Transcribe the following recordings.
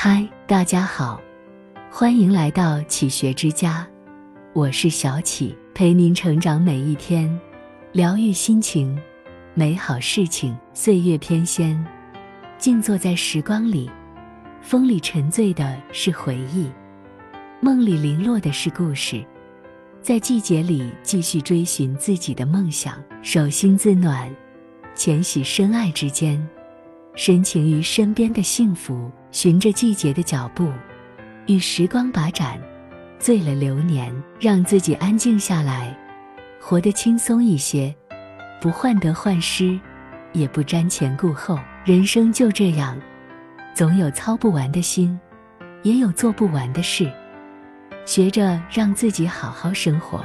嗨，大家好，欢迎来到启学之家，我是小启，陪您成长每一天，疗愈心情，美好事情。岁月翩跹，静坐在时光里，风里沉醉的是回忆，梦里零落的是故事，在季节里继续追寻自己的梦想，手心自暖，浅喜深爱之间。深情于身边的幸福，循着季节的脚步，与时光把盏，醉了流年，让自己安静下来，活得轻松一些，不患得患失，也不瞻前顾后。人生就这样，总有操不完的心，也有做不完的事。学着让自己好好生活。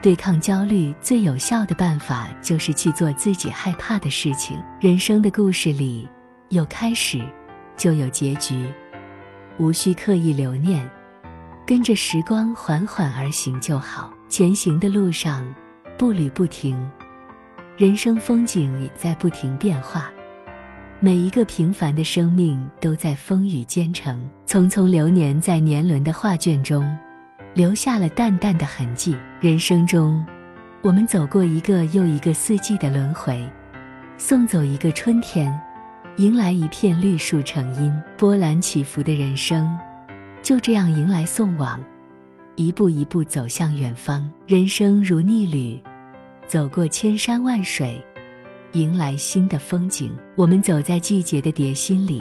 对抗焦虑最有效的办法，就是去做自己害怕的事情。人生的故事里，有开始，就有结局，无需刻意留念，跟着时光缓缓而行就好。前行的路上，步履不停，人生风景也在不停变化。每一个平凡的生命，都在风雨兼程。匆匆流年，在年轮的画卷中。留下了淡淡的痕迹。人生中，我们走过一个又一个四季的轮回，送走一个春天，迎来一片绿树成荫。波澜起伏的人生，就这样迎来送往，一步一步走向远方。人生如逆旅，走过千山万水，迎来新的风景。我们走在季节的蝶心里，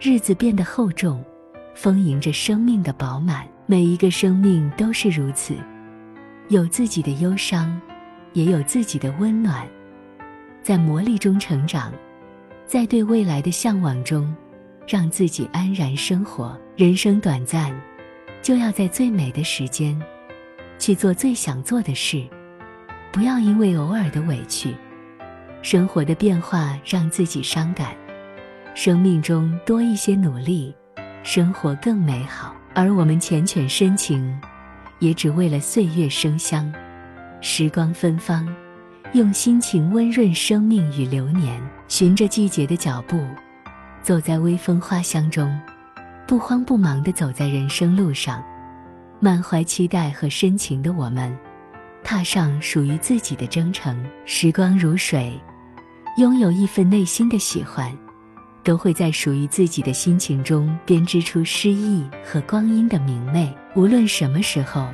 日子变得厚重，丰盈着生命的饱满。每一个生命都是如此，有自己的忧伤，也有自己的温暖，在磨砺中成长，在对未来的向往中，让自己安然生活。人生短暂，就要在最美的时间，去做最想做的事，不要因为偶尔的委屈，生活的变化让自己伤感。生命中多一些努力，生活更美好。而我们缱绻深情，也只为了岁月生香，时光芬芳，用心情温润生命与流年。循着季节的脚步，走在微风花香中，不慌不忙地走在人生路上，满怀期待和深情的我们，踏上属于自己的征程。时光如水，拥有一份内心的喜欢。都会在属于自己的心情中编织出诗意和光阴的明媚。无论什么时候，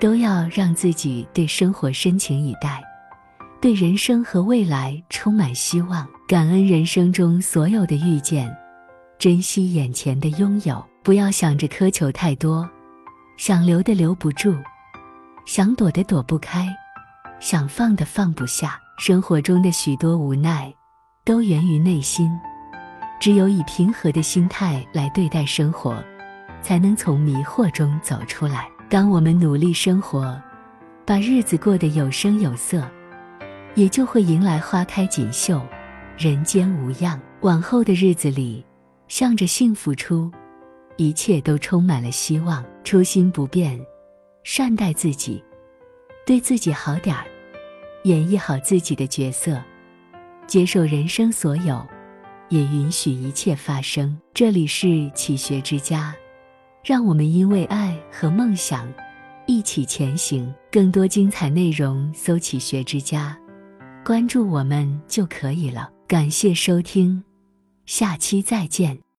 都要让自己对生活深情以待，对人生和未来充满希望。感恩人生中所有的遇见，珍惜眼前的拥有。不要想着苛求太多，想留的留不住，想躲的躲不开，想放的放不下。生活中的许多无奈，都源于内心。只有以平和的心态来对待生活，才能从迷惑中走出来。当我们努力生活，把日子过得有声有色，也就会迎来花开锦绣，人间无恙。往后的日子里，向着幸福出，一切都充满了希望。初心不变，善待自己，对自己好点儿，演绎好自己的角色，接受人生所有。也允许一切发生。这里是启学之家，让我们因为爱和梦想一起前行。更多精彩内容，搜“启学之家”，关注我们就可以了。感谢收听，下期再见。